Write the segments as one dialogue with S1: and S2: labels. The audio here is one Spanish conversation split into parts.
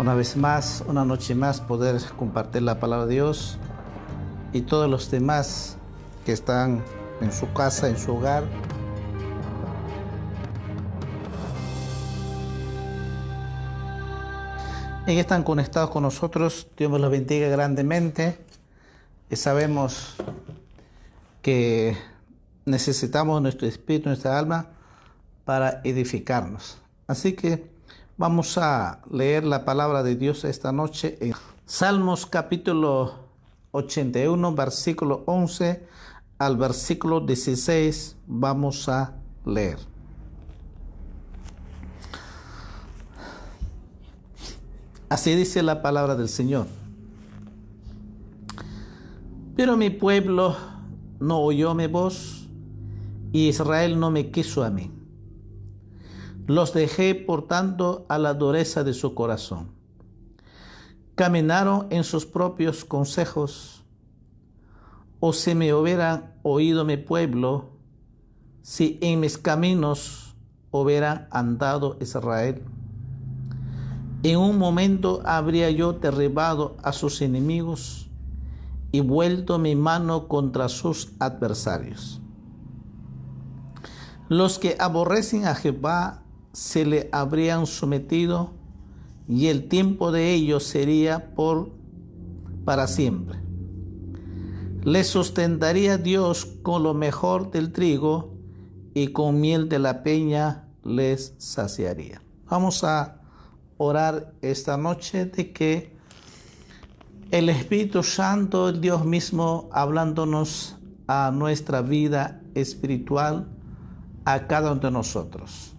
S1: una vez más, una noche más, poder compartir la palabra de Dios y todos los demás que están en su casa, en su hogar. Y que están conectados con nosotros, Dios los bendiga grandemente. Y sabemos que necesitamos nuestro espíritu, nuestra alma para edificarnos. Así que vamos a leer la palabra de Dios esta noche en Salmos capítulo 81, versículo 11 al versículo 16. Vamos a leer. Así dice la palabra del Señor. Pero mi pueblo no oyó mi voz y Israel no me quiso a mí. Los dejé, por tanto, a la dureza de su corazón. Caminaron en sus propios consejos. O si me hubieran oído mi pueblo, si en mis caminos hubiera andado Israel. En un momento habría yo derribado a sus enemigos y vuelto mi mano contra sus adversarios. Los que aborrecen a Jehová se le habrían sometido y el tiempo de ellos sería por para siempre. Les sustentaría Dios con lo mejor del trigo y con miel de la peña les saciaría. Vamos a orar esta noche de que el Espíritu Santo, el Dios mismo, hablándonos a nuestra vida espiritual, a cada uno de nosotros.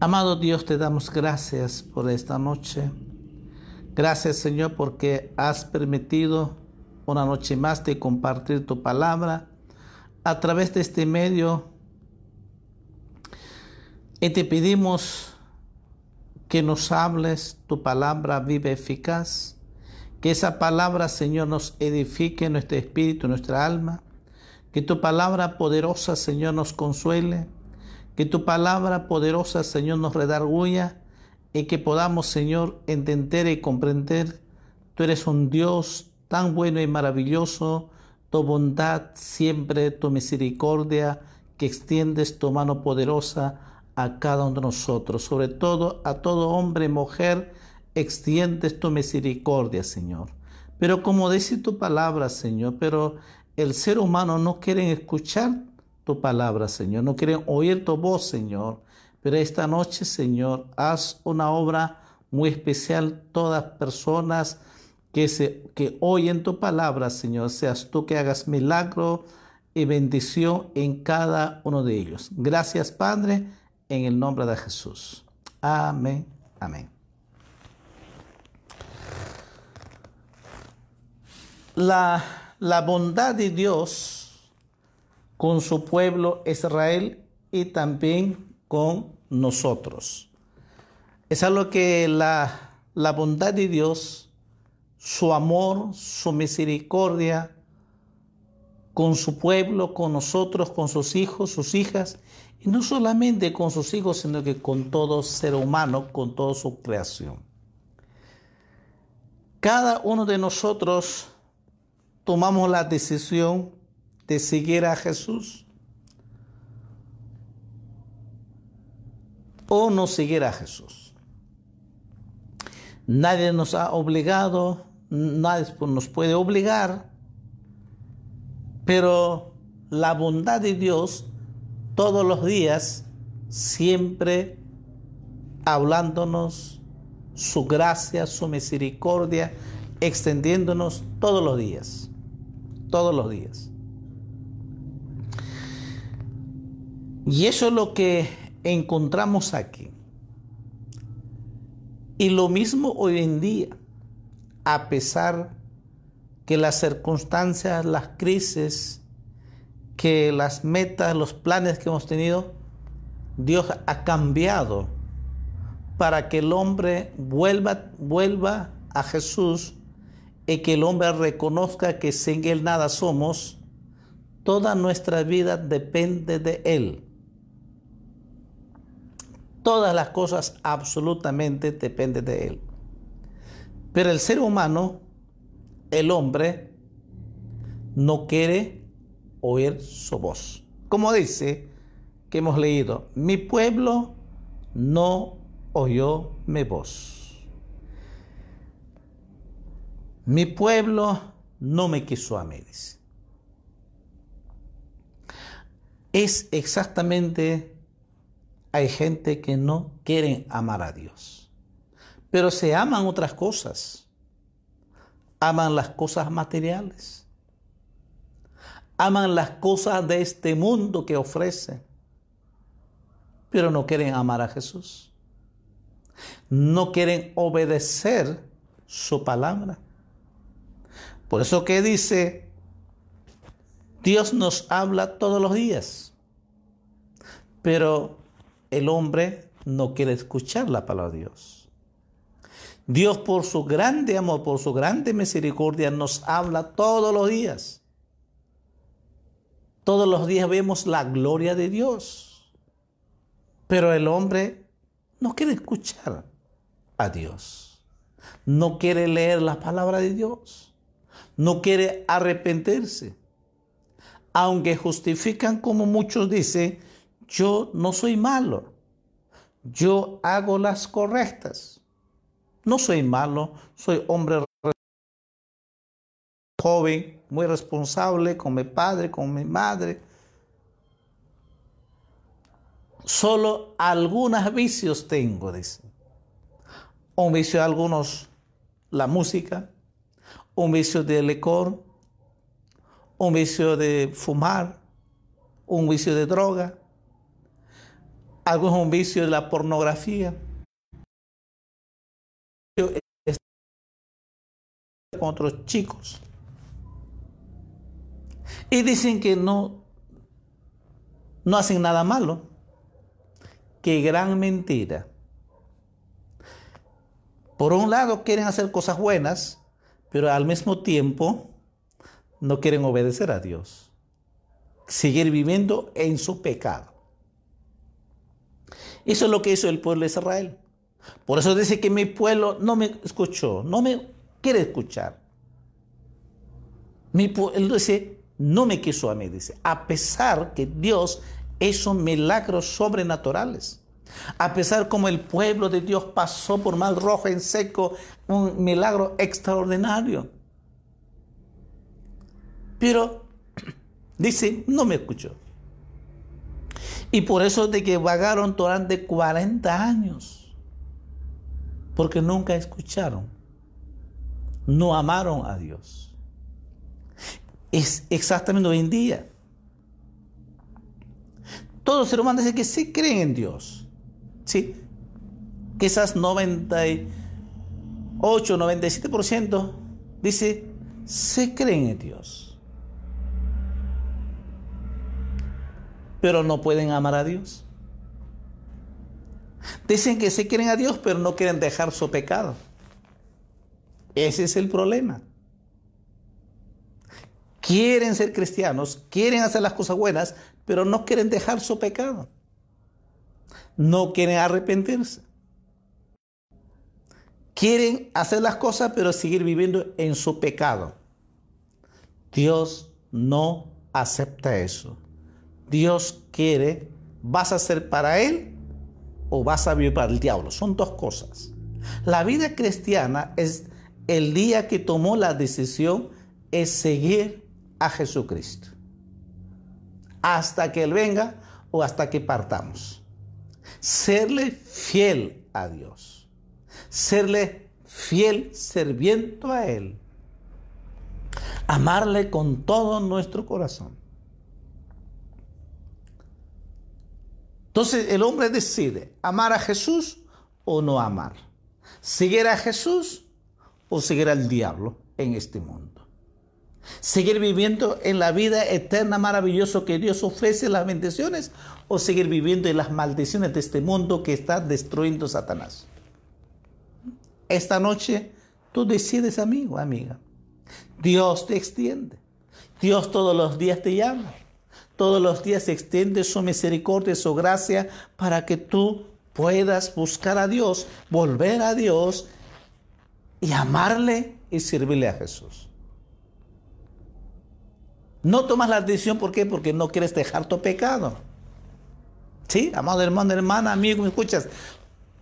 S1: Amado Dios, te damos gracias por esta noche. Gracias Señor porque has permitido una noche más de compartir tu palabra a través de este medio. Y te pedimos que nos hables tu palabra viva eficaz. Que esa palabra, Señor, nos edifique nuestro espíritu, nuestra alma. Que tu palabra poderosa, Señor, nos consuele que tu palabra poderosa, Señor, nos redarguya y que podamos, Señor, entender y comprender. Tú eres un Dios tan bueno y maravilloso, tu bondad siempre, tu misericordia, que extiendes tu mano poderosa a cada uno de nosotros, sobre todo a todo hombre y mujer, extiendes tu misericordia, Señor. Pero como dice tu palabra, Señor, pero el ser humano no quiere escuchar tu palabra, Señor. No quieren oír tu voz, Señor. Pero esta noche, Señor, haz una obra muy especial. Todas personas que, se, que oyen tu palabra, Señor, seas tú que hagas milagro y bendición en cada uno de ellos. Gracias, Padre, en el nombre de Jesús. Amén. Amén. La, la bondad de Dios con su pueblo Israel y también con nosotros. Es algo que la, la bondad de Dios, su amor, su misericordia con su pueblo, con nosotros, con sus hijos, sus hijas, y no solamente con sus hijos, sino que con todo ser humano, con toda su creación. Cada uno de nosotros tomamos la decisión de seguir a Jesús o no seguir a Jesús. Nadie nos ha obligado, nadie nos puede obligar, pero la bondad de Dios todos los días, siempre hablándonos su gracia, su misericordia, extendiéndonos todos los días, todos los días. Y eso es lo que encontramos aquí. Y lo mismo hoy en día, a pesar que las circunstancias, las crisis, que las metas, los planes que hemos tenido, Dios ha cambiado para que el hombre vuelva, vuelva a Jesús y que el hombre reconozca que sin Él nada somos, toda nuestra vida depende de Él. Todas las cosas absolutamente dependen de Él. Pero el ser humano, el hombre, no quiere oír su voz. Como dice que hemos leído, mi pueblo no oyó mi voz. Mi pueblo no me quiso a mí. Es exactamente, hay gente que no quiere amar a Dios, pero se aman otras cosas. Aman las cosas materiales. Aman las cosas de este mundo que ofrece, pero no quieren amar a Jesús no quieren obedecer su palabra. Por eso que dice, Dios nos habla todos los días, pero el hombre no quiere escuchar la palabra de Dios. Dios por su grande amor, por su grande misericordia, nos habla todos los días. Todos los días vemos la gloria de Dios. Pero el hombre no quiere escuchar a Dios. No quiere leer la palabra de Dios. No quiere arrepentirse. Aunque justifican como muchos dicen, yo no soy malo. Yo hago las correctas. No soy malo, soy hombre joven, muy responsable con mi padre, con mi madre. Solo algunos vicios tengo, dice un vicio de algunos la música, un vicio de licor, un vicio de fumar, un vicio de droga, algunos un vicio de la pornografía. con otros chicos. Y dicen que no, no hacen nada malo. Qué gran mentira. Por un lado quieren hacer cosas buenas, pero al mismo tiempo no quieren obedecer a Dios. Seguir viviendo en su pecado. Eso es lo que hizo el pueblo de Israel. Por eso dice que mi pueblo no me escuchó, no me quiere escuchar. Mi pueblo dice, no me quiso a mí, dice, a pesar que Dios hizo milagros sobrenaturales. A pesar como el pueblo de Dios pasó por mal rojo en seco, un milagro extraordinario. Pero dice, no me escuchó. Y por eso de que vagaron durante 40 años. Porque nunca escucharon. No amaron a Dios. Es exactamente hoy en día. Todo ser humano dice que sí creen en Dios. Sí, quizás 98, 97% dice, se creen en Dios. Pero no pueden amar a Dios. Dicen que se creen a Dios, pero no quieren dejar su pecado. Ese es el problema. Quieren ser cristianos, quieren hacer las cosas buenas, pero no quieren dejar su pecado no quieren arrepentirse. Quieren hacer las cosas pero seguir viviendo en su pecado. Dios no acepta eso. Dios quiere, vas a ser para Él o vas a vivir para el diablo. Son dos cosas. La vida cristiana es el día que tomó la decisión es seguir a Jesucristo. Hasta que Él venga o hasta que partamos serle fiel a Dios, serle fiel serviendo a Él, amarle con todo nuestro corazón. Entonces el hombre decide amar a Jesús o no amar, seguir a Jesús o seguir al diablo en este mundo. Seguir viviendo en la vida eterna maravillosa que Dios ofrece, las bendiciones, o seguir viviendo en las maldiciones de este mundo que está destruyendo Satanás. Esta noche tú decides, amigo, amiga. Dios te extiende. Dios todos los días te llama. Todos los días extiende su misericordia, su gracia para que tú puedas buscar a Dios, volver a Dios y amarle y servirle a Jesús. No tomas la decisión, ¿por qué? Porque no quieres dejar tu pecado. ¿Sí? Amado hermano, hermana, amigo, ¿me escuchas?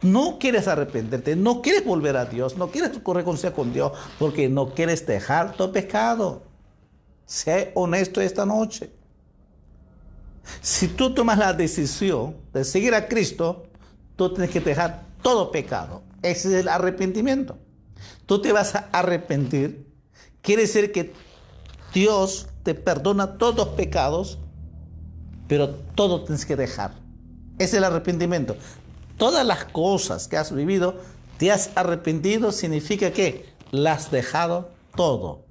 S1: No quieres arrepenterte, no quieres volver a Dios, no quieres reconciliar con Dios, porque no quieres dejar tu pecado. Sé honesto esta noche. Si tú tomas la decisión de seguir a Cristo, tú tienes que dejar todo pecado. Ese es el arrepentimiento. Tú te vas a arrepentir. Quiere decir que Dios te perdona todos los pecados, pero todo tienes que dejar. Es el arrepentimiento. Todas las cosas que has vivido, te has arrepentido, significa que las has dejado todo.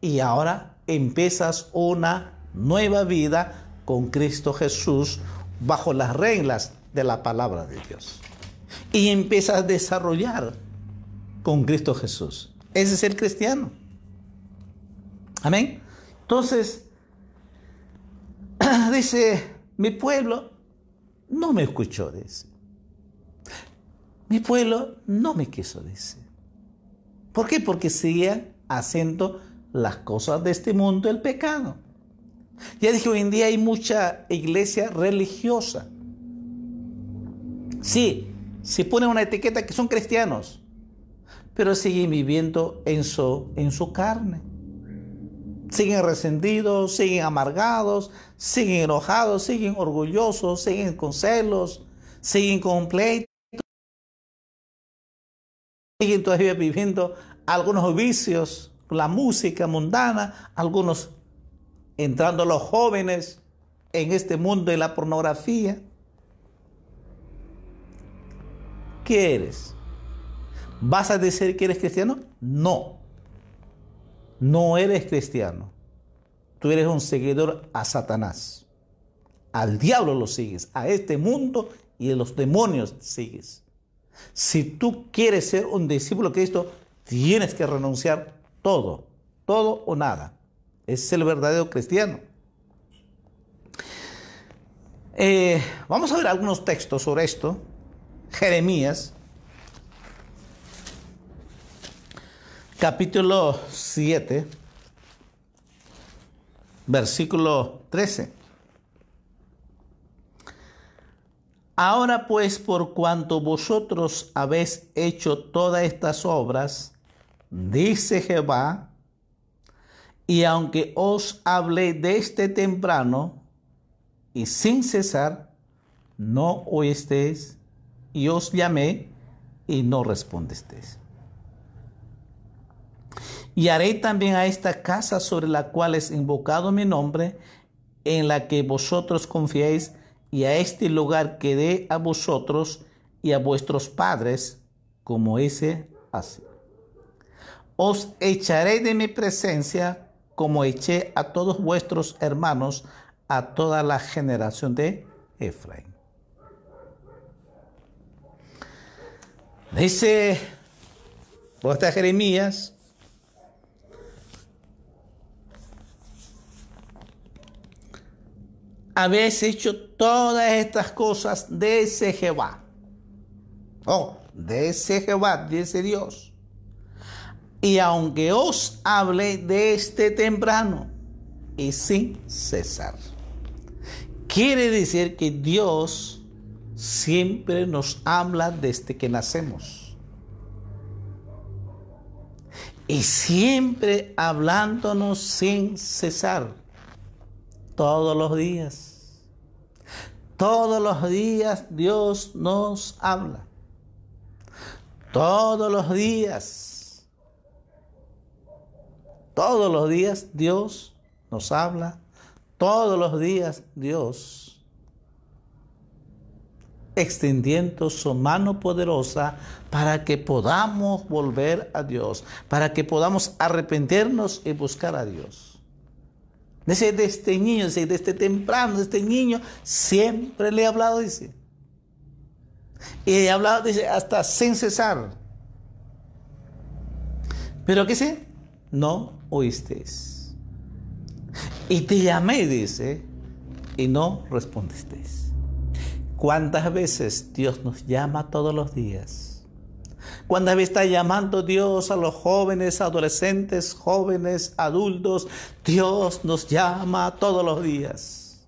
S1: Y ahora empiezas una nueva vida con Cristo Jesús bajo las reglas de la palabra de Dios. Y empiezas a desarrollar con Cristo Jesús. Ese es el cristiano. Amén. Entonces, dice, mi pueblo no me escuchó, dice. Mi pueblo no me quiso, dice. ¿Por qué? Porque seguía haciendo las cosas de este mundo, el pecado. Ya dije, hoy en día hay mucha iglesia religiosa. Sí, se pone una etiqueta que son cristianos, pero siguen viviendo en su, en su carne. Siguen resentidos, siguen amargados, siguen enojados, siguen orgullosos, siguen con celos, siguen con pleitos, siguen todavía viviendo algunos vicios, la música mundana, algunos entrando los jóvenes en este mundo de la pornografía. ¿Qué eres? ¿Vas a decir que eres cristiano? No. No eres cristiano. Tú eres un seguidor a Satanás. Al diablo lo sigues, a este mundo y a los demonios sigues. Si tú quieres ser un discípulo de Cristo, tienes que renunciar todo, todo o nada. Es el verdadero cristiano. Eh, vamos a ver algunos textos sobre esto. Jeremías, capítulo 7, versículo 13. Ahora pues, por cuanto vosotros habéis hecho todas estas obras, dice Jehová, y aunque os hablé de este temprano y sin cesar, no oísteis, y os llamé y no respondisteis. Y haré también a esta casa sobre la cual es invocado mi nombre, en la que vosotros confiéis, y a este lugar que dé a vosotros y a vuestros padres, como ese así. Os echaré de mi presencia como eché a todos vuestros hermanos, a toda la generación de Efraín. Dice vuestra Jeremías, habéis hecho todas estas cosas de ese Jehová. Oh, de ese Jehová, dice Dios y aunque os hable de este temprano y sin cesar. Quiere decir que Dios siempre nos habla desde que nacemos. Y siempre hablándonos sin cesar. Todos los días. Todos los días Dios nos habla. Todos los días todos los días Dios nos habla, todos los días Dios extendiendo su mano poderosa para que podamos volver a Dios, para que podamos arrepentirnos y buscar a Dios. Desde este niño, desde este temprano, este niño, siempre le he hablado, dice. Y he hablado, dice, hasta sin cesar. Pero ¿qué sé? No oísteis. Y te llamé, dice, y no respondisteis. ¿Cuántas veces Dios nos llama todos los días? ¿Cuántas veces está llamando Dios a los jóvenes, adolescentes, jóvenes, adultos? Dios nos llama todos los días.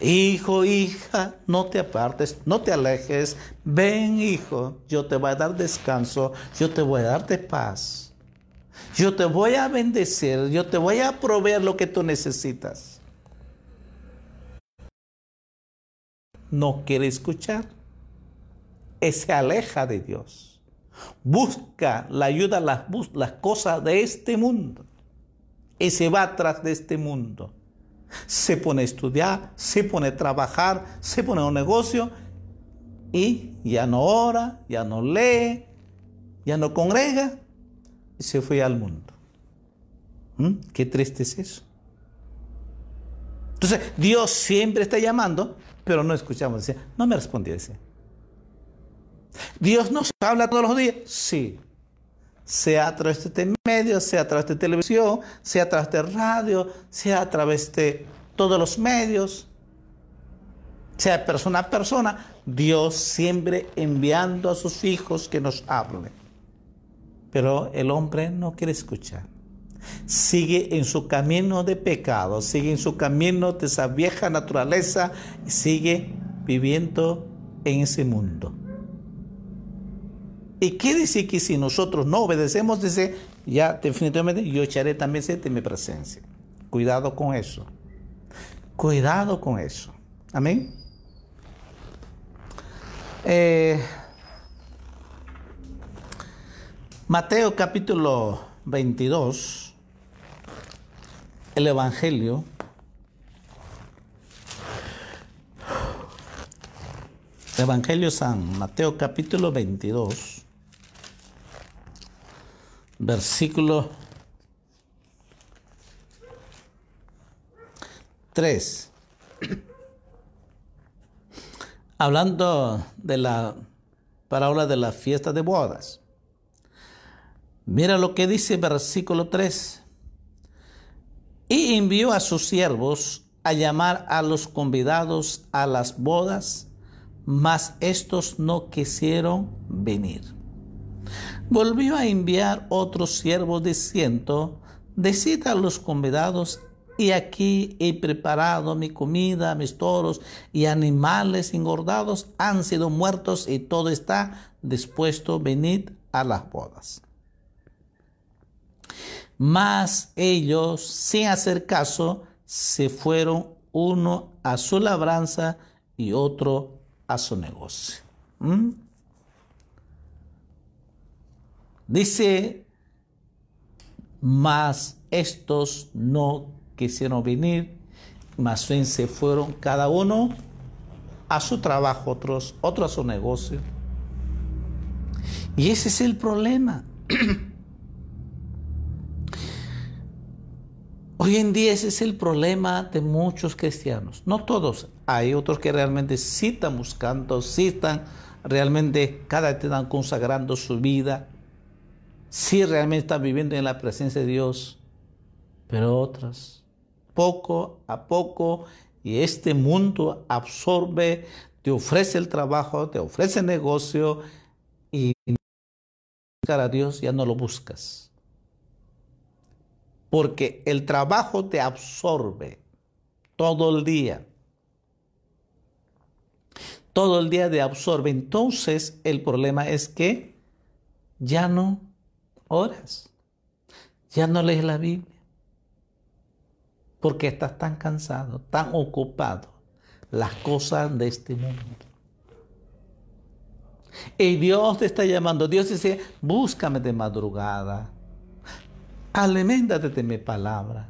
S1: Hijo, hija, no te apartes, no te alejes. Ven, hijo, yo te voy a dar descanso, yo te voy a darte paz. Yo te voy a bendecir, yo te voy a proveer lo que tú necesitas. No quiere escuchar. Se aleja de Dios. Busca la ayuda, las, las cosas de este mundo. Y se va atrás de este mundo. Se pone a estudiar, se pone a trabajar, se pone a un negocio y ya no ora, ya no lee, ya no congrega se fue al mundo. ¿Mm? Qué triste es eso. Entonces, Dios siempre está llamando, pero no escuchamos. Decía, no me respondió. Decía. Dios nos habla todos los días. Sí. Sea a través de este medio, sea a través de televisión, sea a través de radio, sea a través de todos los medios, sea persona a persona. Dios siempre enviando a sus hijos que nos hablen. Pero el hombre no quiere escuchar. Sigue en su camino de pecado, sigue en su camino de esa vieja naturaleza sigue viviendo en ese mundo. ¿Y quiere decir que si nosotros no obedecemos, dice, ya definitivamente yo echaré también de mi presencia? Cuidado con eso. Cuidado con eso. Amén. Eh, Mateo capítulo 22, el Evangelio. Evangelio San Mateo capítulo 22, versículo 3. Hablando de la parábola de la fiesta de bodas. Mira lo que dice versículo 3. Y envió a sus siervos a llamar a los convidados a las bodas, mas estos no quisieron venir. Volvió a enviar otros siervos diciendo, decid a los convidados, y aquí he preparado mi comida, mis toros y animales engordados han sido muertos y todo está dispuesto, venid a las bodas. Mas ellos, sin hacer caso, se fueron uno a su labranza y otro a su negocio. ¿Mm? Dice, mas estos no quisieron venir, más bien se fueron cada uno a su trabajo, otros, otro a su negocio. Y ese es el problema. Hoy en día ese es el problema de muchos cristianos. No todos. Hay otros que realmente sí están buscando, sí están realmente cada vez están consagrando su vida. Sí realmente están viviendo en la presencia de Dios. Pero otras, poco a poco, y este mundo absorbe, te ofrece el trabajo, te ofrece el negocio, y buscar a Dios ya no lo buscas porque el trabajo te absorbe todo el día. Todo el día te absorbe. Entonces el problema es que ya no oras, ya no lees la Biblia, porque estás tan cansado, tan ocupado, las cosas de este mundo. Y Dios te está llamando. Dios dice, búscame de madrugada aliméntate de mi palabra.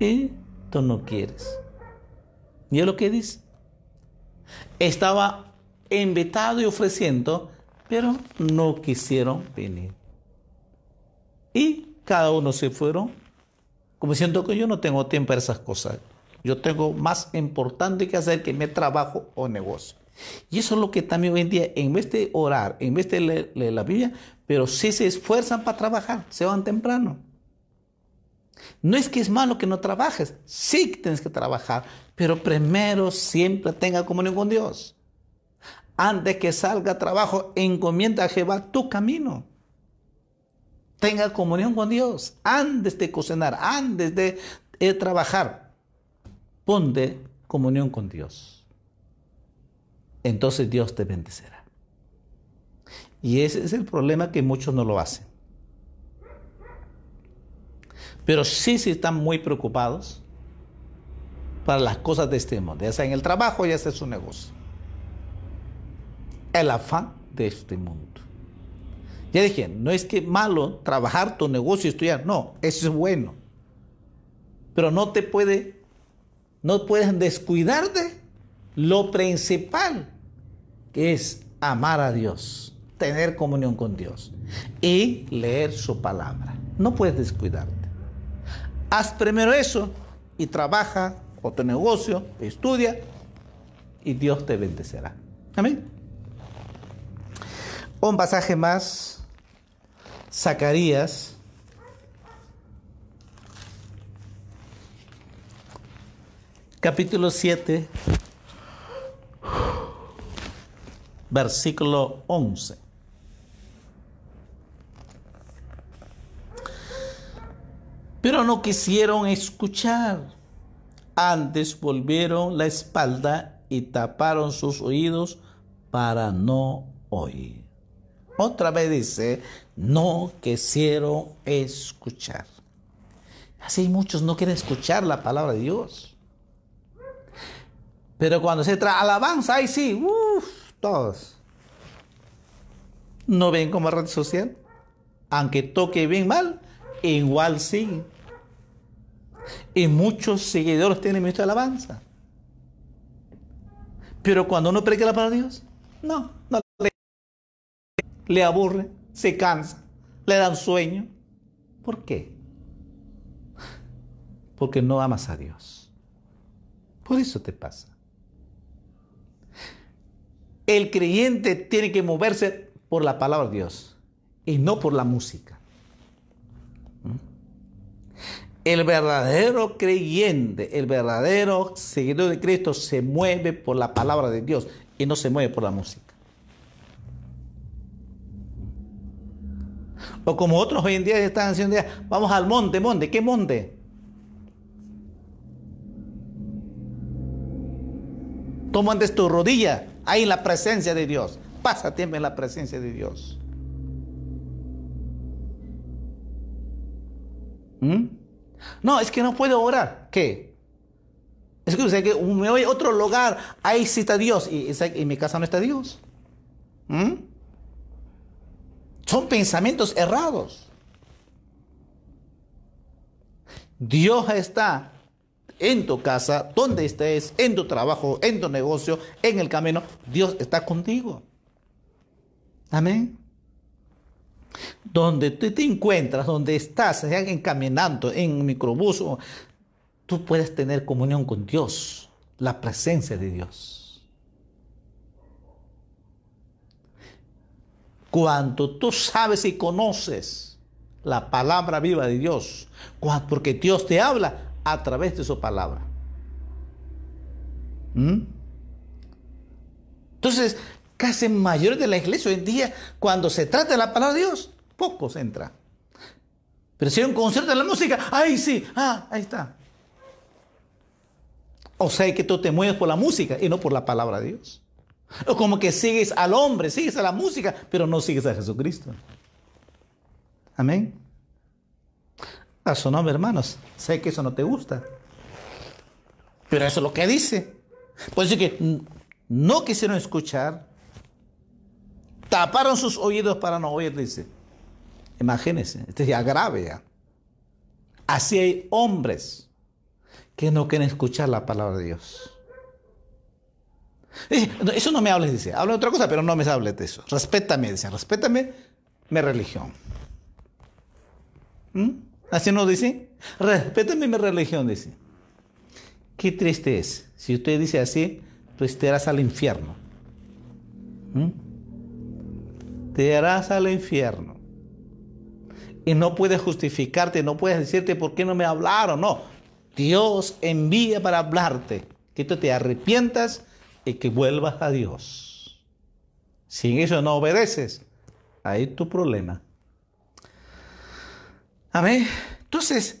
S1: Y tú no quieres. ¿Y es lo que dice? Estaba invitado y ofreciendo, pero no quisieron venir. Y cada uno se fueron, como siento que yo no tengo tiempo para esas cosas. Yo tengo más importante que hacer que mi trabajo o negocio. Y eso es lo que también hoy en día, en vez de orar, en vez de leer, la Biblia, pero sí se esfuerzan para trabajar, se van temprano. No es que es malo que no trabajes, sí que tienes que trabajar, Pero primero siempre tenga comunión con Dios. Antes que salga a trabajo, encomienda a Jehová tu camino. Tenga comunión con Dios antes de cocinar, antes de, de trabajar. Ponte comunión con Dios. Entonces Dios te bendecirá. Y ese es el problema que muchos no lo hacen. Pero sí, sí están muy preocupados para las cosas de este mundo, ya sea en el trabajo, ya sea en su negocio. El afán de este mundo. Ya dije, no es que malo trabajar tu negocio y estudiar, no, eso es bueno. Pero no te puede, no puedes descuidar de lo principal, que es amar a Dios, tener comunión con Dios y leer su palabra. No puedes descuidarte. Haz primero eso y trabaja o tu negocio, estudia y Dios te bendecirá. Amén. Un pasaje más, Zacarías. Capítulo 7, versículo 11. Pero no quisieron escuchar. Antes volvieron la espalda y taparon sus oídos para no oír. Otra vez dice, no quisieron escuchar. Así muchos no quieren escuchar la palabra de Dios. Pero cuando se trae alabanza, ahí sí, uff, todos. ¿No ven como red social? Aunque toque bien mal, igual sí. Y muchos seguidores tienen de alabanza. Pero cuando uno predica la palabra de Dios, no, no le, le aburre, se cansa, le dan sueño. ¿Por qué? Porque no amas a Dios. Por eso te pasa. El creyente tiene que moverse por la palabra de Dios y no por la música. El verdadero creyente, el verdadero seguidor de Cristo se mueve por la palabra de Dios y no se mueve por la música. O como otros hoy en día están haciendo, vamos al monte, monte, ¿qué monte? Toma antes tu rodilla, ahí la presencia de Dios. Pasa tiempo en la presencia de Dios. ¿Mm? No, es que no puedo orar. ¿Qué? Es que, que me voy a otro lugar, ahí sí está Dios y en mi casa no está Dios. ¿Mm? Son pensamientos errados. Dios está en tu casa, donde estés, en tu trabajo, en tu negocio, en el camino. Dios está contigo. Amén donde tú te encuentras, donde estás, encaminando en un microbús, tú puedes tener comunión con Dios, la presencia de Dios. Cuando tú sabes y conoces la palabra viva de Dios, porque Dios te habla a través de su palabra. ¿Mm? Entonces, casi mayores de la iglesia hoy en día, cuando se trata de la palabra de Dios, pocos entran. Pero si hay un concierto de la música, ahí sí, ah, ahí está. O sea que tú te mueves por la música y no por la palabra de Dios. O como que sigues al hombre, sigues a la música, pero no sigues a Jesucristo. Amén. Su nombre, hermanos. Sé que eso no te gusta. Pero eso es lo que dice. Puede decir que no quisieron escuchar, taparon sus oídos para no oír, dice. Imagínense, esto es ya grave ya. Así hay hombres que no quieren escuchar la palabra de Dios. eso no me hables, dice. Habla de otra cosa, pero no me hables de eso. Respétame, dice. Respétame mi religión. ¿Mm? Así no dice. Respétame mi religión, dice. Qué triste es. Si usted dice así, pues te irás al infierno. ¿Mm? te harás al infierno. Y no puedes justificarte, no puedes decirte por qué no me hablaron. No, Dios envía para hablarte que tú te arrepientas y que vuelvas a Dios. Si en eso no obedeces, ahí tu problema. Amén. Entonces,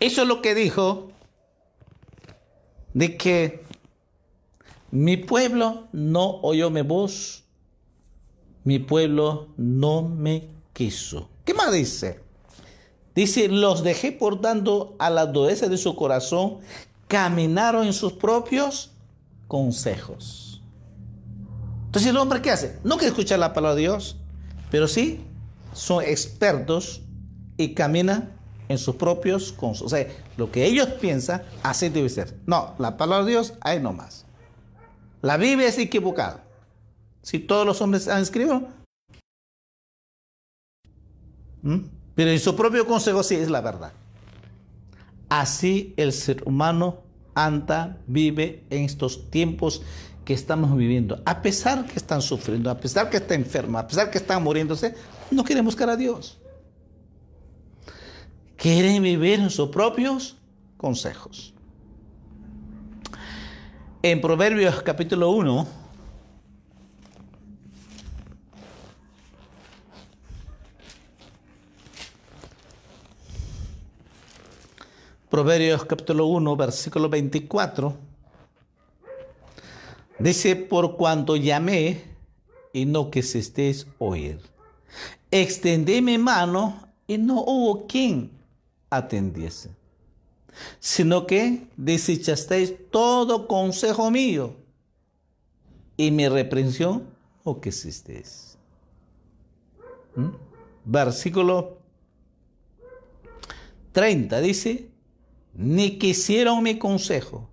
S1: eso es lo que dijo de que mi pueblo no oyó mi voz, mi pueblo no me quiso. ¿Qué más dice? Dice, los dejé por dando a la dureza de su corazón, caminaron en sus propios consejos. Entonces el hombre ¿qué hace? No quiere escuchar la palabra de Dios, pero sí son expertos y caminan en sus propios consejos. O sea, lo que ellos piensan, así debe ser. No, la palabra de Dios, ahí nomás. La Biblia es equivocada. Si todos los hombres han escrito, pero en su propio consejo sí es la verdad. Así el ser humano anda, vive en estos tiempos estamos viviendo. A pesar que están sufriendo, a pesar que está enferma, a pesar que están muriéndose, no quieren buscar a Dios. Quieren vivir en sus propios consejos. En Proverbios capítulo 1, Proverbios capítulo 1, versículo 24, dice, por cuanto llamé y no quisisteis oír, extendí mi mano y no hubo quien atendiese, sino que desechasteis todo consejo mío y mi reprensión o quisisteis. ¿Mm? Versículo 30 dice, ni quisieron mi consejo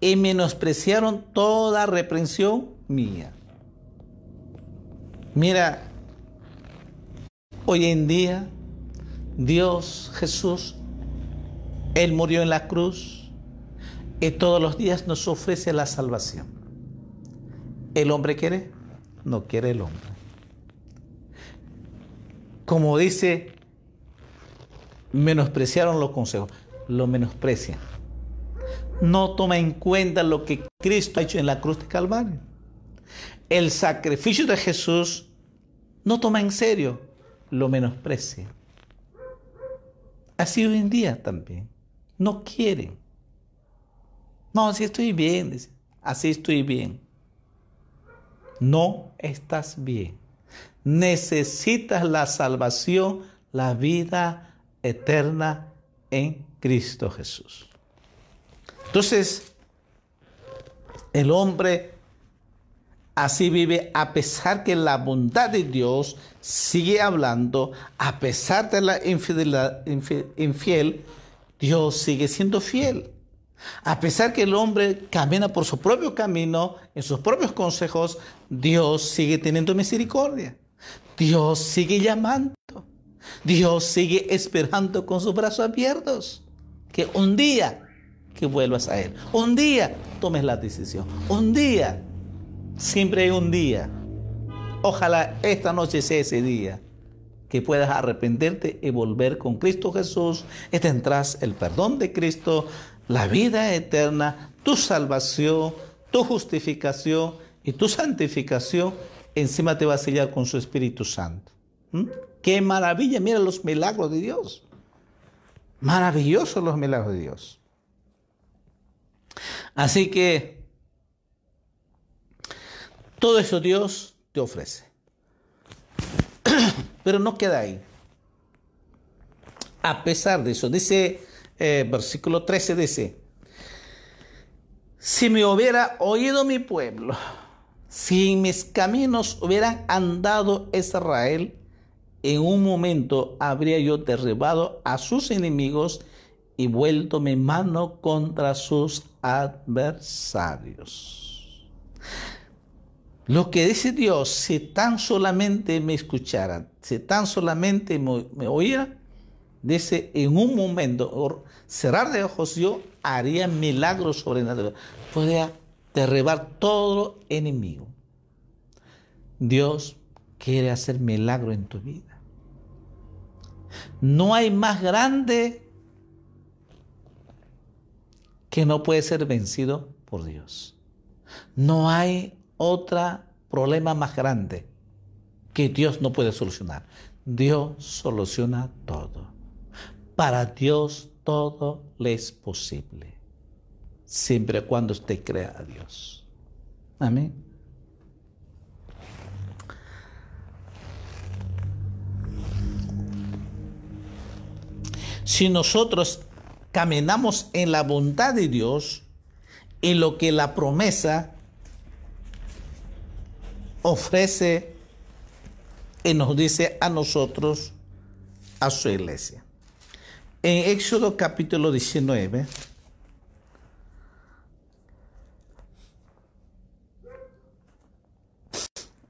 S1: y menospreciaron toda reprensión mía. Mira, hoy en día Dios, Jesús, Él murió en la cruz y todos los días nos ofrece la salvación. ¿El hombre quiere? No quiere el hombre. Como dice, menospreciaron los consejos lo menosprecia. No toma en cuenta lo que Cristo ha hecho en la cruz de Calvario. El sacrificio de Jesús no toma en serio, lo menosprecia. Así hoy en día también. No quieren. No, así estoy bien, así estoy bien. No estás bien. Necesitas la salvación, la vida eterna en Cristo Jesús. Entonces, el hombre así vive a pesar que la bondad de Dios sigue hablando, a pesar de la infidelidad infiel, Dios sigue siendo fiel. A pesar que el hombre camina por su propio camino, en sus propios consejos, Dios sigue teniendo misericordia. Dios sigue llamando. Dios sigue esperando con sus brazos abiertos que un día que vuelvas a Él, un día tomes la decisión, un día, siempre hay un día. Ojalá esta noche sea ese día que puedas arrepenterte y volver con Cristo Jesús y tendrás el perdón de Cristo, la vida eterna, tu salvación, tu justificación y tu santificación. Encima te va a sellar con su Espíritu Santo. ¿Mm? Qué maravilla, mira los milagros de Dios. Maravillosos los milagros de Dios. Así que todo eso Dios te ofrece. Pero no queda ahí. A pesar de eso, dice eh, versículo 13, dice, si me hubiera oído mi pueblo, si en mis caminos hubieran andado Israel, en un momento habría yo derribado a sus enemigos y vuelto mi mano contra sus adversarios. Lo que dice Dios, si tan solamente me escucharan, si tan solamente me, me oyeran, dice, en un momento, cerrar de ojos, yo haría milagros sobrenaturales. Podría derribar todo enemigo. Dios quiere hacer milagro en tu vida. No hay más grande que no puede ser vencido por Dios. No hay otro problema más grande que Dios no puede solucionar. Dios soluciona todo. Para Dios todo le es posible, siempre y cuando usted crea a Dios. Amén. Si nosotros caminamos en la bondad de Dios, en lo que la promesa ofrece y nos dice a nosotros, a su iglesia. En Éxodo capítulo 19,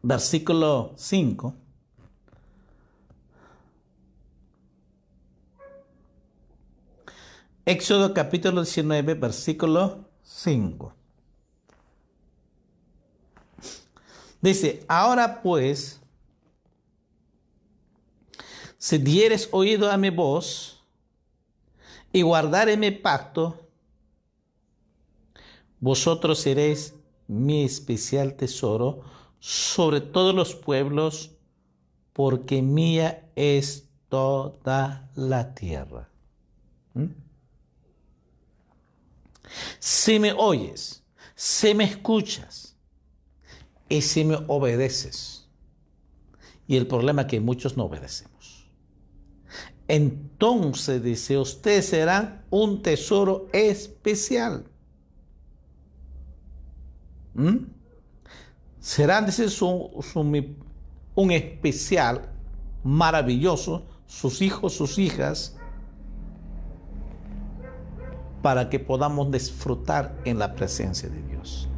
S1: versículo 5, Éxodo capítulo 19, versículo 5. Dice, ahora pues, si dieres oído a mi voz y guardare mi pacto, vosotros seréis mi especial tesoro sobre todos los pueblos, porque mía es toda la tierra. ¿Mm? Si me oyes, si me escuchas y si me obedeces. Y el problema es que muchos no obedecemos. Entonces dice, ustedes serán un tesoro especial. ¿Mm? Serán, dice, un especial maravilloso, sus hijos, sus hijas, para que podamos disfrutar en la presencia de Dios.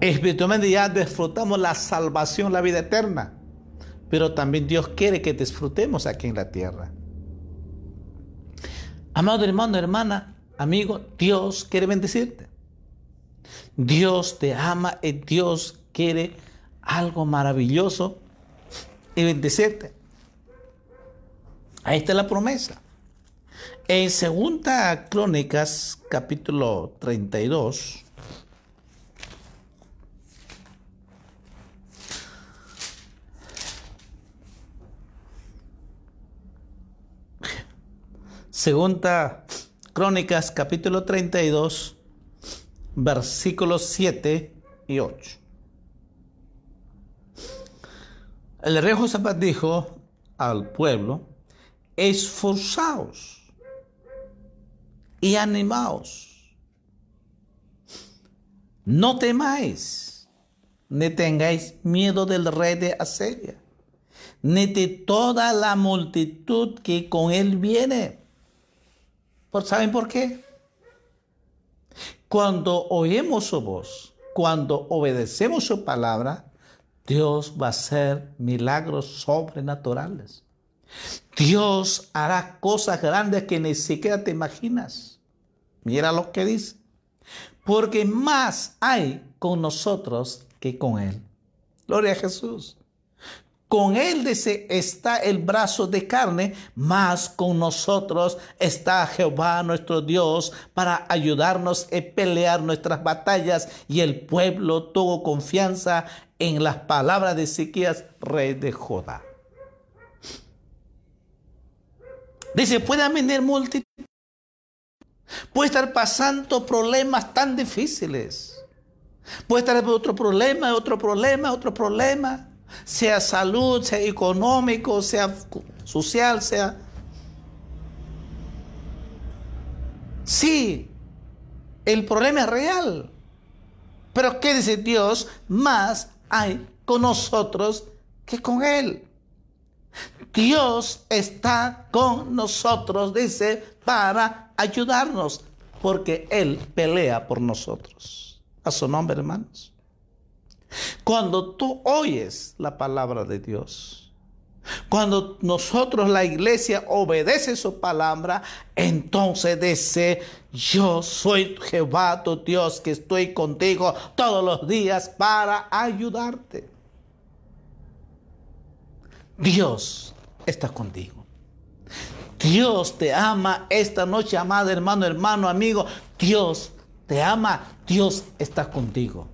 S1: Espiritualmente ya disfrutamos la salvación, la vida eterna, pero también Dios quiere que disfrutemos aquí en la tierra. Amado hermano, hermana, amigo, Dios quiere bendecirte. Dios te ama y Dios quiere algo maravilloso y bendecirte. Ahí está la promesa. En segunda Crónicas, capítulo 32, Segunda Crónicas, capítulo 32, versículos 7 y 8. El rey Josafat dijo al pueblo, esforzaos y animaos. No temáis, ni tengáis miedo del rey de Asiria, ni de toda la multitud que con él viene. ¿Saben por qué? Cuando oímos su voz, cuando obedecemos su palabra, Dios va a hacer milagros sobrenaturales. Dios hará cosas grandes que ni siquiera te imaginas. Mira lo que dice. Porque más hay con nosotros que con Él. Gloria a Jesús. Con Él dice, está el brazo de carne, más con nosotros está Jehová nuestro Dios para ayudarnos a pelear nuestras batallas. Y el pueblo tuvo confianza en las palabras de Ezequías, rey de Judá. Dice, puede venir multitud. Puede estar pasando problemas tan difíciles. Puede estar otro problema, otro problema, otro problema. Sea salud, sea económico, sea social, sea... Sí, el problema es real. Pero ¿qué dice Dios? Más hay con nosotros que con Él. Dios está con nosotros, dice, para ayudarnos, porque Él pelea por nosotros. A su nombre, hermanos. Cuando tú oyes la palabra de Dios, cuando nosotros, la iglesia, obedece su palabra, entonces dice, yo soy Jehová tu Dios que estoy contigo todos los días para ayudarte. Dios está contigo. Dios te ama esta noche, amado hermano, hermano, amigo. Dios te ama, Dios está contigo.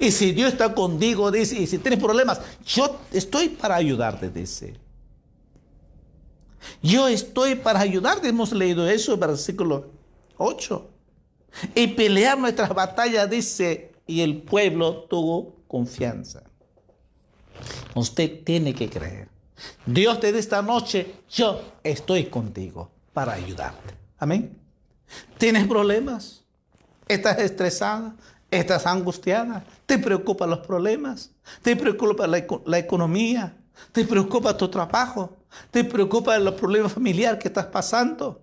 S1: Y si Dios está contigo, dice, y si tienes problemas, yo estoy para ayudarte, dice. Yo estoy para ayudarte. Hemos leído eso versículo 8. Y pelear nuestras batallas, dice, y el pueblo tuvo confianza. Usted tiene que creer. Dios te dice esta noche, yo estoy contigo para ayudarte. Amén. ¿Tienes problemas? ¿Estás estresada? ¿Estás angustiada? ¿Te preocupan los problemas? ¿Te preocupa la, economía? ¿Te preocupa tu trabajo? ¿Te preocupa los problemas familiares que estás pasando?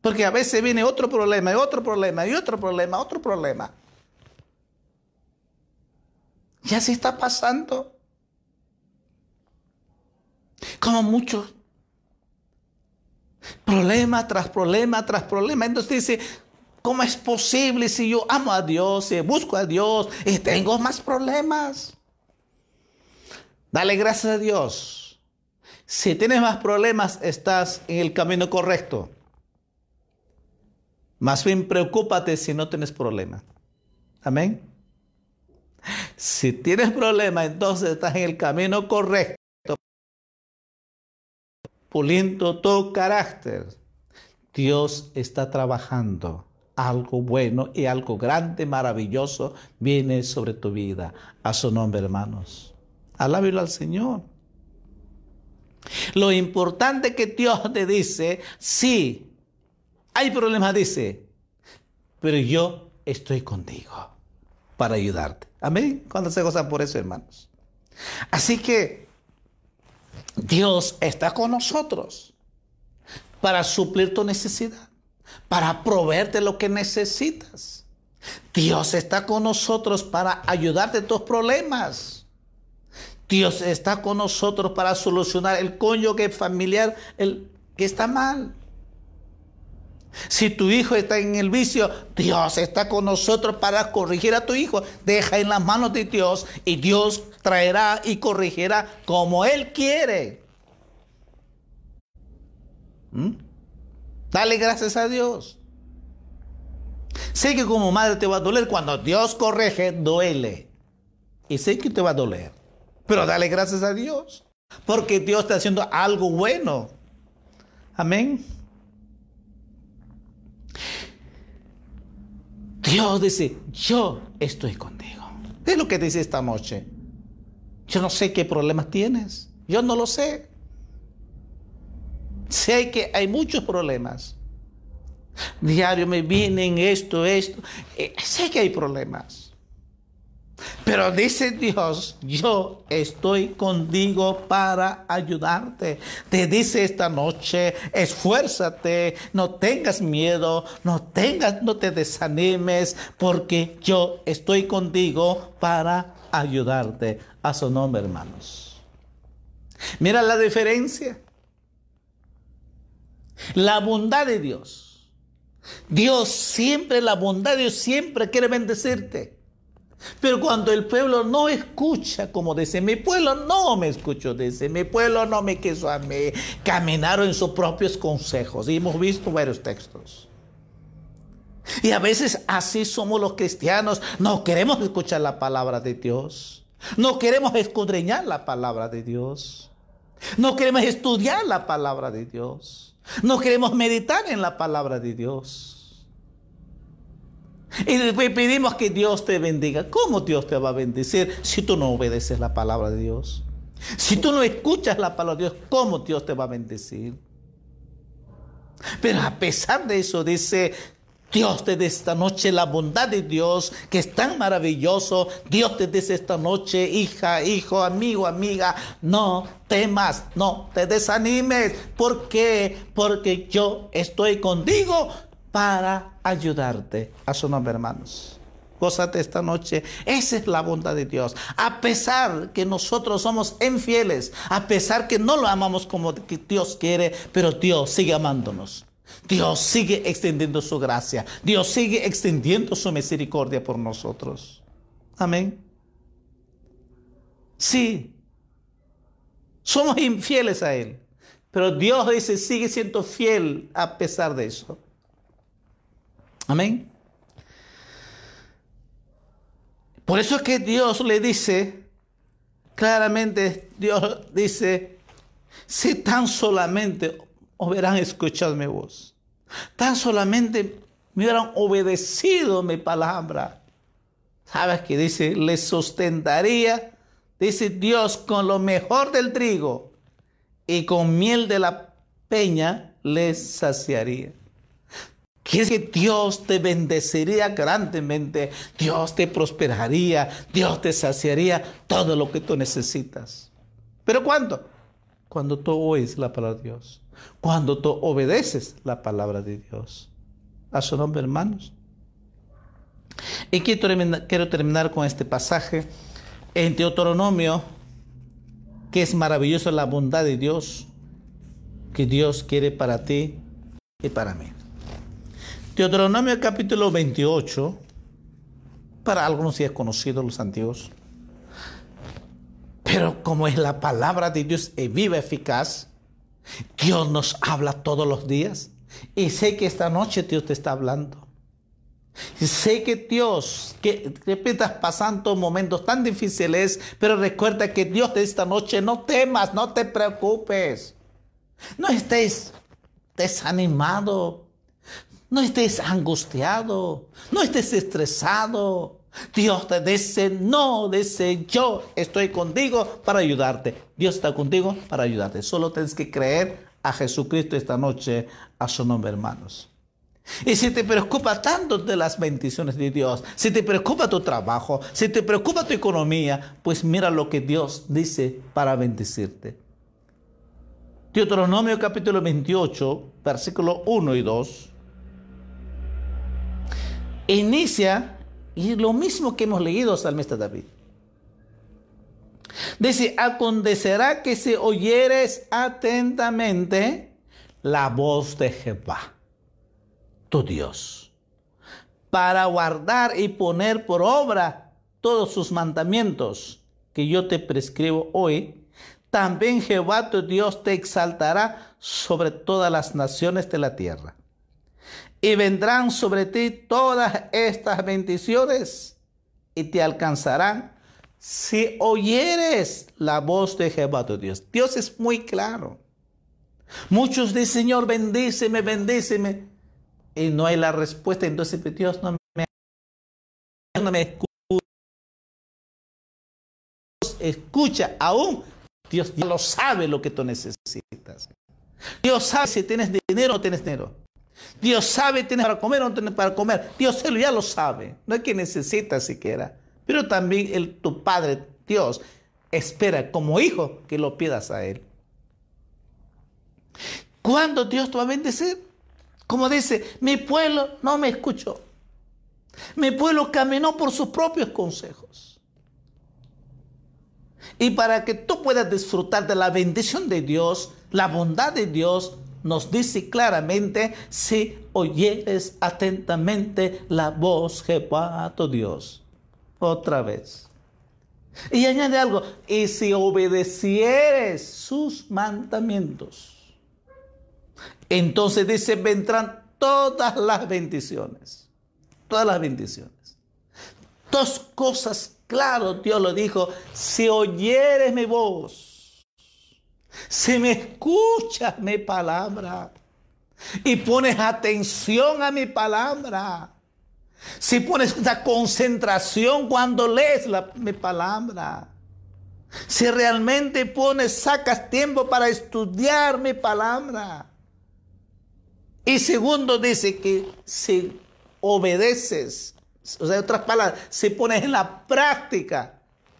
S1: Porque a veces viene otro problema y otro problema y otro problema, otro problema. Ya se está pasando. Como muchos. Problema tras problema tras problema. Entonces dice, ¿cómo es posible si yo amo a Dios, si busco a Dios y tengo más problemas? Dale gracias a Dios. Si tienes más problemas, estás en el camino correcto. Más bien preocúpate si no tienes problema. Amén. Si tienes problema, entonces estás en el camino correcto. Puliendo tu carácter. Dios está trabajando. Algo bueno y algo grande, maravilloso viene sobre tu vida. A su nombre, hermanos. Alábelo al Señor. Lo importante que Dios te dice, sí, hay problemas, dice, pero yo estoy contigo para ayudarte. Amén. Cuando se goza por eso, hermanos. Así que Dios está con nosotros para suplir tu necesidad, para proveerte lo que necesitas. Dios está con nosotros para ayudarte en tus problemas. Dios está con nosotros para solucionar el cónyuge familiar el que está mal. Si tu hijo está en el vicio, Dios está con nosotros para corregir a tu hijo. Deja en las manos de Dios y Dios traerá y corregirá como Él quiere. ¿Mm? Dale gracias a Dios. Sé que como madre te va a doler. Cuando Dios corrige, duele. Y sé que te va a doler. Pero dale gracias a Dios. Porque Dios está haciendo algo bueno. Amén. Dios dice, yo estoy contigo. Es lo que dice esta noche. Yo no sé qué problemas tienes. Yo no lo sé. Sé que hay muchos problemas. Diario me vienen esto, esto. Eh, sé que hay problemas. Pero dice Dios, yo estoy contigo para ayudarte. Te dice esta noche, esfuérzate, no tengas miedo, no tengas, no te desanimes, porque yo estoy contigo para ayudarte. A su nombre, hermanos. Mira la diferencia. La bondad de Dios. Dios siempre, la bondad de Dios siempre quiere bendecirte. Pero cuando el pueblo no escucha, como dice, mi pueblo no me escuchó, dice, mi pueblo no me quiso a mí, caminaron en sus propios consejos. Y hemos visto varios textos. Y a veces así somos los cristianos, no queremos escuchar la palabra de Dios, no queremos escudriñar la palabra de Dios, no queremos estudiar la palabra de Dios, no queremos meditar en la palabra de Dios. Y después pedimos que Dios te bendiga. ¿Cómo Dios te va a bendecir si tú no obedeces la palabra de Dios? Si tú no escuchas la palabra de Dios, ¿cómo Dios te va a bendecir? Pero a pesar de eso, dice, Dios te dice esta noche la bondad de Dios, que es tan maravilloso. Dios te dice esta noche, hija, hijo, amigo, amiga, no temas, no te desanimes. ¿Por qué? Porque yo estoy contigo para ayudarte. A su nombre, hermanos. Gózate esta noche. Esa es la bondad de Dios. A pesar que nosotros somos infieles, a pesar que no lo amamos como Dios quiere, pero Dios sigue amándonos. Dios sigue extendiendo su gracia. Dios sigue extendiendo su misericordia por nosotros. Amén. Sí, somos infieles a Él, pero Dios dice, sigue siendo fiel a pesar de eso. Amén. Por eso es que Dios le dice, claramente Dios dice, si tan solamente hubieran escuchado mi voz, tan solamente me hubieran obedecido mi palabra, ¿sabes qué dice? Les sustentaría, dice Dios, con lo mejor del trigo y con miel de la peña les saciaría que que Dios te bendeciría grandemente, Dios te prosperaría, Dios te saciaría todo lo que tú necesitas. ¿Pero cuándo? Cuando tú oyes la palabra de Dios, cuando tú obedeces la palabra de Dios. A su nombre, hermanos. Y quiero terminar, quiero terminar con este pasaje en Deuteronomio, que es maravilloso la bondad de Dios, que Dios quiere para ti y para mí. Deuteronomio capítulo 28, para algunos sí es conocido los antiguos, pero como es la palabra de Dios es viva, eficaz, Dios nos habla todos los días. Y sé que esta noche Dios te está hablando. Sé que Dios, que estás pasando momentos tan difíciles, pero recuerda que Dios de esta noche no temas, no te preocupes, no estés desanimado, no estés angustiado, no estés estresado. Dios te dice, no, dice, yo estoy contigo para ayudarte. Dios está contigo para ayudarte. Solo tienes que creer a Jesucristo esta noche, a su nombre, hermanos. Y si te preocupa tanto de las bendiciones de Dios, si te preocupa tu trabajo, si te preocupa tu economía, pues mira lo que Dios dice para bendecirte. Deuteronomio capítulo 28, versículo 1 y 2 inicia y lo mismo que hemos leído salmista David. Dice, acontecerá que si oyeres atentamente la voz de Jehová, tu Dios, para guardar y poner por obra todos sus mandamientos que yo te prescribo hoy, también Jehová tu Dios te exaltará sobre todas las naciones de la tierra y vendrán sobre ti todas estas bendiciones y te alcanzarán si oyeres la voz de Jehová tu Dios. Dios es muy claro. Muchos dicen, Señor, bendíceme, bendíceme. Y no hay la respuesta. Entonces Dios no me, no me escucha. escucha aún. Dios ya lo sabe lo que tú necesitas. Dios sabe si tienes dinero o no tienes dinero. Dios sabe, tienes para comer o no tienes para comer. Dios ya lo sabe. No es que necesita siquiera. Pero también el, tu Padre, Dios, espera como hijo que lo pidas a Él. ¿Cuándo Dios te va a bendecir? Como dice, mi pueblo no me escuchó. Mi pueblo caminó por sus propios consejos. Y para que tú puedas disfrutar de la bendición de Dios, la bondad de Dios, nos dice claramente, si oyeres atentamente la voz Jehová tu Dios. Otra vez. Y añade algo, y si obedecieres sus mandamientos, entonces dice, vendrán todas las bendiciones. Todas las bendiciones. Dos cosas, claro, Dios lo dijo, si oyeres mi voz, si me escuchas mi palabra y pones atención a mi palabra, si pones esa concentración cuando lees mi palabra, si realmente pones, sacas tiempo para estudiar mi palabra. Y segundo dice que si obedeces, o sea, otras palabras, si pones en la práctica,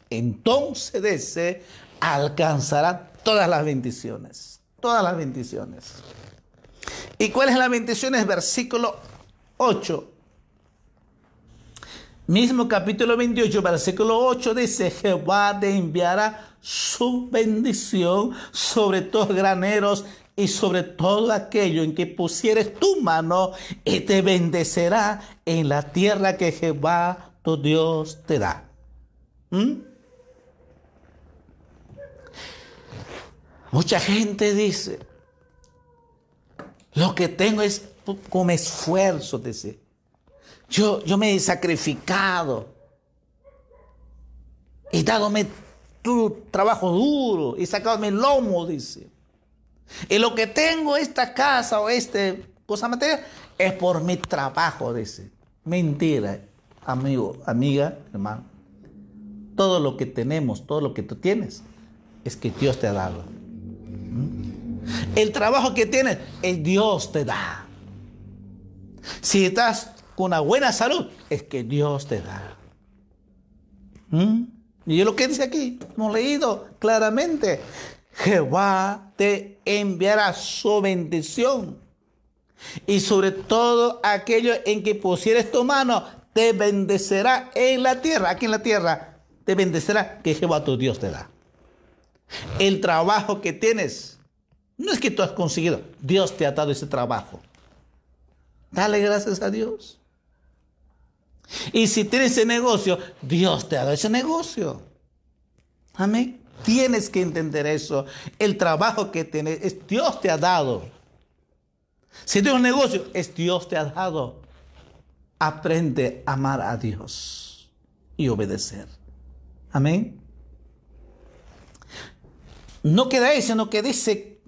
S1: entonces dice, alcanzará todas las bendiciones. Todas las bendiciones. ¿Y cuáles son las bendiciones? Versículo 8. Mismo capítulo 28, versículo 8 dice, Jehová te enviará su bendición sobre todos graneros y sobre todo aquello en que pusieres tu mano y te bendecerá en la tierra que Jehová tu Dios te da. ¿Mm? Mucha gente dice, lo que tengo es como esfuerzo, dice. Yo, yo me he sacrificado. Y dádome tu trabajo duro y sacado el lomo, dice. Y lo que tengo, esta casa o este cosa material, es por mi trabajo, dice. Mentira, amigo, amiga, hermano. Todo lo que tenemos, todo lo que tú tienes, es que Dios te ha dado. ¿Mm? El trabajo que tienes, es Dios te da. Si estás con una buena salud, es que Dios te da. ¿Mm? Y lo que dice aquí, hemos leído claramente, Jehová te enviará su bendición. Y sobre todo aquello en que pusieres tu mano, te bendecerá en la tierra. Aquí en la tierra, te bendecerá que Jehová tu Dios te da. El trabajo que tienes, no es que tú has conseguido, Dios te ha dado ese trabajo. Dale gracias a Dios. Y si tienes ese negocio, Dios te ha dado ese negocio. Amén. Tienes que entender eso. El trabajo que tienes, es Dios te ha dado. Si tienes un negocio, es Dios te ha dado. Aprende a amar a Dios y obedecer. Amén. No queda ahí, sino que dice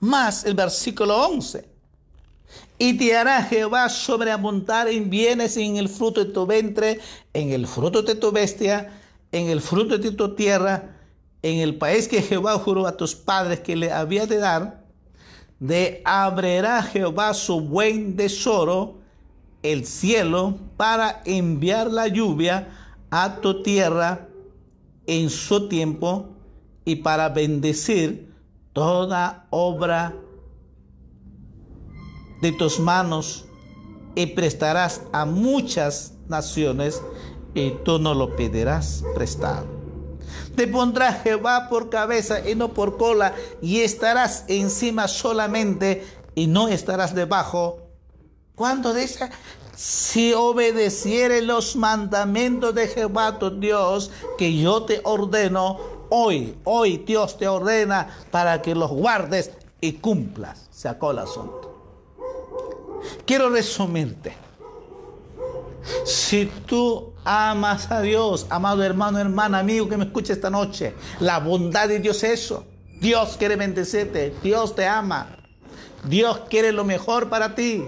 S1: más el versículo 11. Y te hará Jehová sobreabundar en bienes en el fruto de tu vientre, en el fruto de tu bestia, en el fruto de tu tierra, en el país que Jehová juró a tus padres que le había de dar, de abrirá Jehová su buen tesoro, el cielo, para enviar la lluvia a tu tierra en su tiempo y para bendecir toda obra de tus manos y prestarás a muchas naciones y tú no lo pedirás prestado. Te pondrá Jehová por cabeza y no por cola y estarás encima solamente y no estarás debajo. Cuando dice, si obedecieres los mandamientos de Jehová tu Dios, que yo te ordeno, hoy, hoy Dios te ordena para que los guardes y cumplas. Se acabó el asunto. Quiero resumirte. Si tú amas a Dios, amado hermano, hermana, amigo que me escucha esta noche, la bondad de Dios es eso. Dios quiere bendecirte, Dios te ama, Dios quiere lo mejor para ti.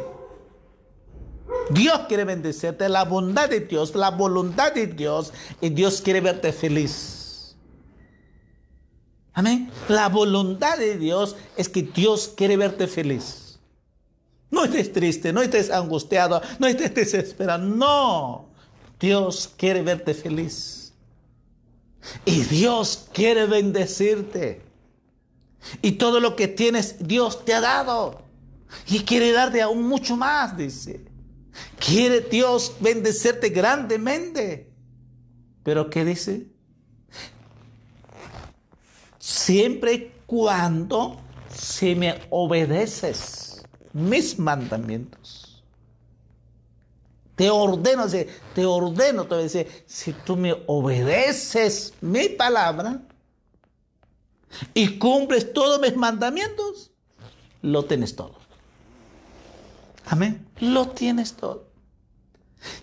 S1: Dios quiere bendecirte, la bondad de Dios, la voluntad de Dios, y Dios quiere verte feliz. Amén. La voluntad de Dios es que Dios quiere verte feliz. No estés triste, no estés angustiado, no estés desesperado. No. Dios quiere verte feliz. Y Dios quiere bendecirte. Y todo lo que tienes, Dios te ha dado. Y quiere darte aún mucho más, dice. Quiere Dios bendecirte grandemente. Pero ¿qué dice? Siempre y cuando se me obedeces mis mandamientos. Te ordeno, te ordeno, te si tú me obedeces mi palabra y cumples todos mis mandamientos, lo tienes todo. Amén. Lo tienes todo.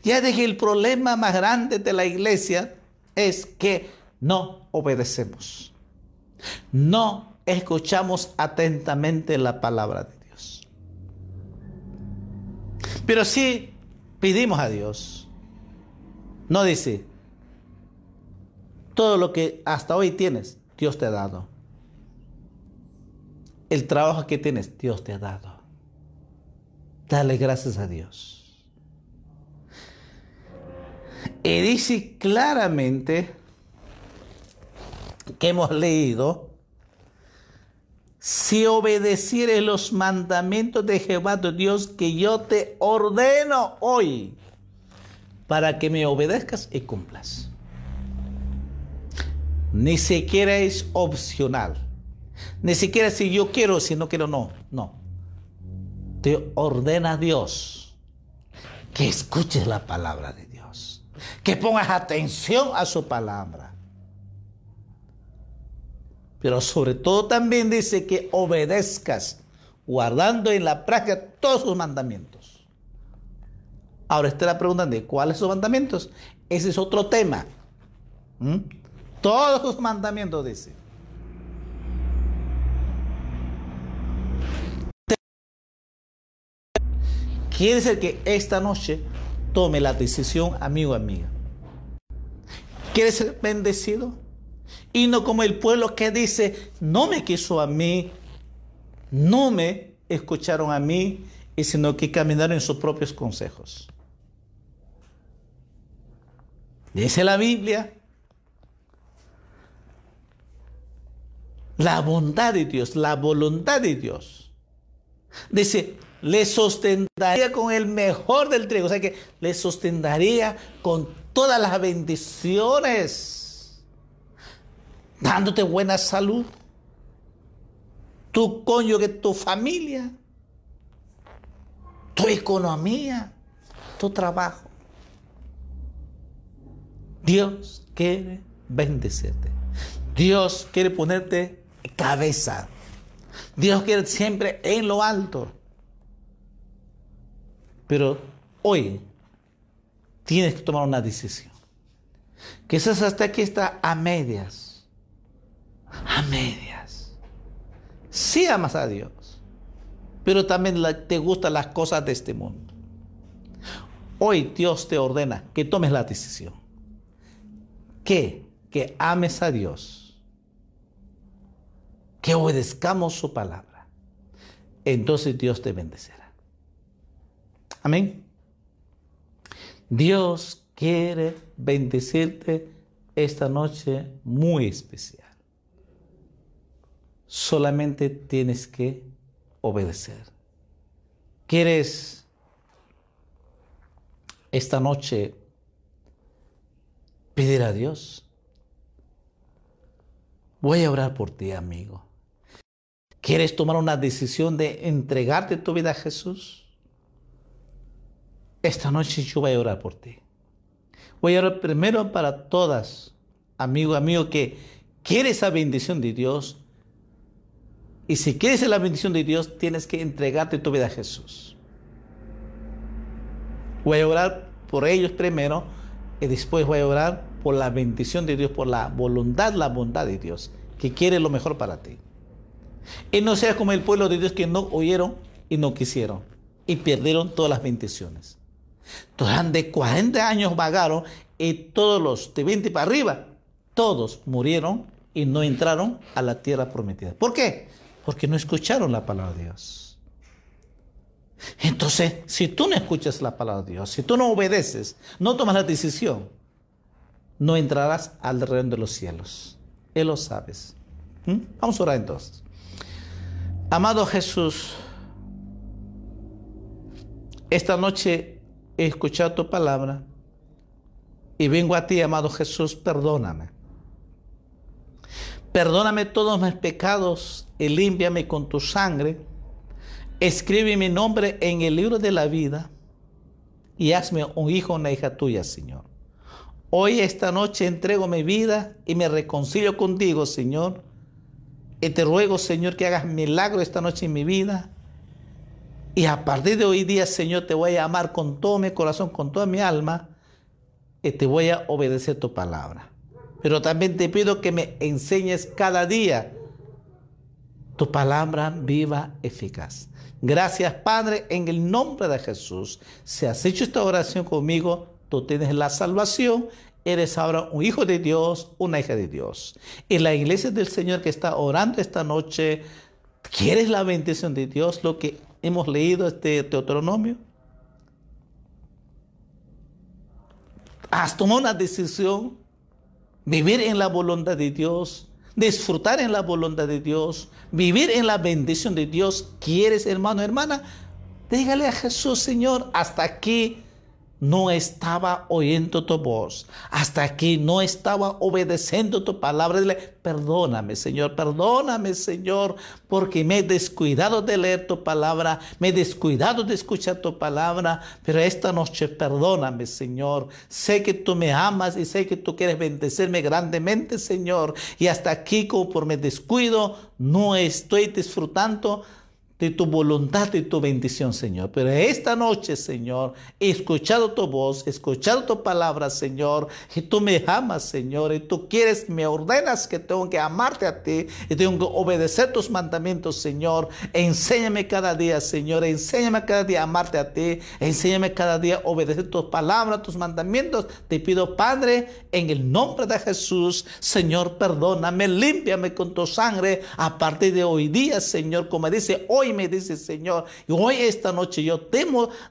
S1: Ya dije, el problema más grande de la iglesia es que no obedecemos. No escuchamos atentamente la palabra de pero sí pedimos a Dios. No dice, todo lo que hasta hoy tienes, Dios te ha dado. El trabajo que tienes, Dios te ha dado. Dale gracias a Dios. Y dice claramente que hemos leído si obedecieres los mandamientos de Jehová tu Dios que yo te ordeno hoy, para que me obedezcas y cumplas. Ni siquiera es opcional. Ni siquiera si yo quiero, si no quiero, no. No. Te ordena Dios que escuches la palabra de Dios. Que pongas atención a su palabra pero sobre todo también dice que obedezcas, guardando en la práctica todos sus mandamientos. Ahora la pregunta de cuáles son los mandamientos. Ese es otro tema. ¿Mm? Todos los mandamientos dice. Quiere decir que esta noche tome la decisión, amigo, amiga. ¿Quieres ser bendecido? Y no como el pueblo que dice, no me quiso a mí, no me escucharon a mí, y sino que caminaron en sus propios consejos. Dice la Biblia, la bondad de Dios, la voluntad de Dios. Dice, le sostendría con el mejor del trigo, o sea que le sostendría con todas las bendiciones, dándote buena salud, tu cónyuge, tu familia, tu economía, tu trabajo. Dios quiere bendecirte. Dios quiere ponerte cabeza. Dios quiere siempre en lo alto. Pero hoy tienes que tomar una decisión. Quizás hasta aquí está a medias. A medias. Sí amas a Dios, pero también te gustan las cosas de este mundo. Hoy Dios te ordena que tomes la decisión. Que, que ames a Dios. Que obedezcamos su palabra. Entonces Dios te bendecerá. Amén. Dios quiere bendecirte esta noche muy especial. Solamente tienes que obedecer. ¿Quieres esta noche pedir a Dios? Voy a orar por ti, amigo. ¿Quieres tomar una decisión de entregarte tu vida a Jesús? Esta noche yo voy a orar por ti. Voy a orar primero para todas, amigo, amigo, que quiere esa bendición de Dios. Y si quieres la bendición de Dios, tienes que entregarte tu vida a Jesús. Voy a orar por ellos primero y después voy a orar por la bendición de Dios, por la voluntad, la bondad de Dios, que quiere lo mejor para ti. Y no seas como el pueblo de Dios que no oyeron y no quisieron y perdieron todas las bendiciones. Durante 40 años vagaron y todos los de 20 para arriba, todos murieron y no entraron a la tierra prometida. ¿Por qué? Porque no escucharon la palabra de Dios. Entonces, si tú no escuchas la palabra de Dios, si tú no obedeces, no tomas la decisión, no entrarás al reino de los cielos. Él lo sabes. ¿Mm? Vamos a orar entonces. Amado Jesús, esta noche he escuchado tu palabra y vengo a ti, amado Jesús, perdóname. Perdóname todos mis pecados y límpiame con tu sangre. Escribe mi nombre en el libro de la vida y hazme un hijo o una hija tuya, Señor. Hoy, esta noche, entrego mi vida y me reconcilio contigo, Señor. Y te ruego, Señor, que hagas milagro esta noche en mi vida y a partir de hoy día, Señor, te voy a amar con todo mi corazón, con toda mi alma, y te voy a obedecer tu palabra. Pero también te pido que me enseñes cada día tu palabra viva, eficaz. Gracias, Padre, en el nombre de Jesús. Si has hecho esta oración conmigo, tú tienes la salvación. Eres ahora un hijo de Dios, una hija de Dios. Y la iglesia del Señor que está orando esta noche, ¿quieres la bendición de Dios? Lo que hemos leído este Deuteronomio? Has tomado una decisión, vivir en la voluntad de Dios, disfrutar en la voluntad de Dios, vivir en la bendición de Dios. ¿Quieres, hermano, hermana? Dígale a Jesús, Señor, hasta aquí no estaba oyendo tu voz, hasta aquí no estaba obedeciendo tu palabra. Dile, perdóname, Señor, perdóname, Señor, porque me he descuidado de leer tu palabra, me he descuidado de escuchar tu palabra, pero esta noche perdóname, Señor. Sé que tú me amas y sé que tú quieres bendecirme grandemente, Señor, y hasta aquí, como por mi descuido, no estoy disfrutando de tu voluntad y tu bendición, Señor. Pero esta noche, Señor, he escuchado tu voz, he escuchado tu palabra, Señor, y tú me amas, Señor, y tú quieres, me ordenas que tengo que amarte a ti y tengo que obedecer tus mandamientos, Señor. Enséñame cada día, Señor, enséñame cada día a amarte a ti, enséñame cada día a obedecer tus palabras, tus mandamientos. Te pido, Padre, en el nombre de Jesús, Señor, perdóname, límpiame con tu sangre a partir de hoy día, Señor, como dice hoy me dice Señor, hoy esta noche yo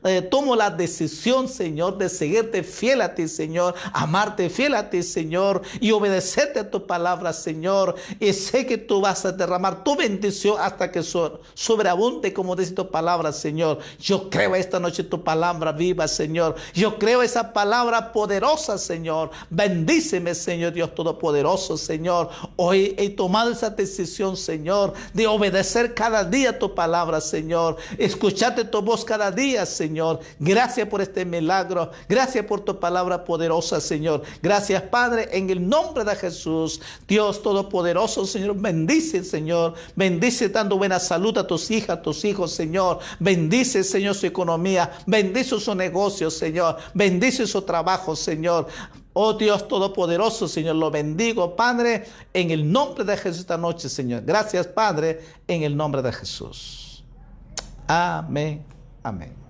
S1: eh, tomo la decisión, Señor, de seguirte fiel a ti, Señor, amarte fiel a ti, Señor, y obedecerte a tu palabra, Señor. Y sé que tú vas a derramar tu bendición hasta que sobreabunde, como dice tu palabra, Señor. Yo creo esta noche tu palabra viva, Señor. Yo creo esa palabra poderosa, Señor. Bendíceme, Señor Dios Todopoderoso, Señor. Hoy he tomado esa decisión, Señor, de obedecer cada día tu palabra palabra, Señor. Escuchate tu voz cada día, Señor. Gracias por este milagro. Gracias por tu palabra poderosa, Señor. Gracias, Padre, en el nombre de Jesús. Dios Todopoderoso, Señor. Bendice, Señor. Bendice dando buena salud a tus hijas, a tus hijos, Señor. Bendice, Señor, su economía. Bendice su negocio, Señor. Bendice su trabajo, Señor. Oh Dios Todopoderoso, Señor, lo bendigo, Padre, en el nombre de Jesús esta noche, Señor. Gracias, Padre, en el nombre de Jesús. Amén. Amén.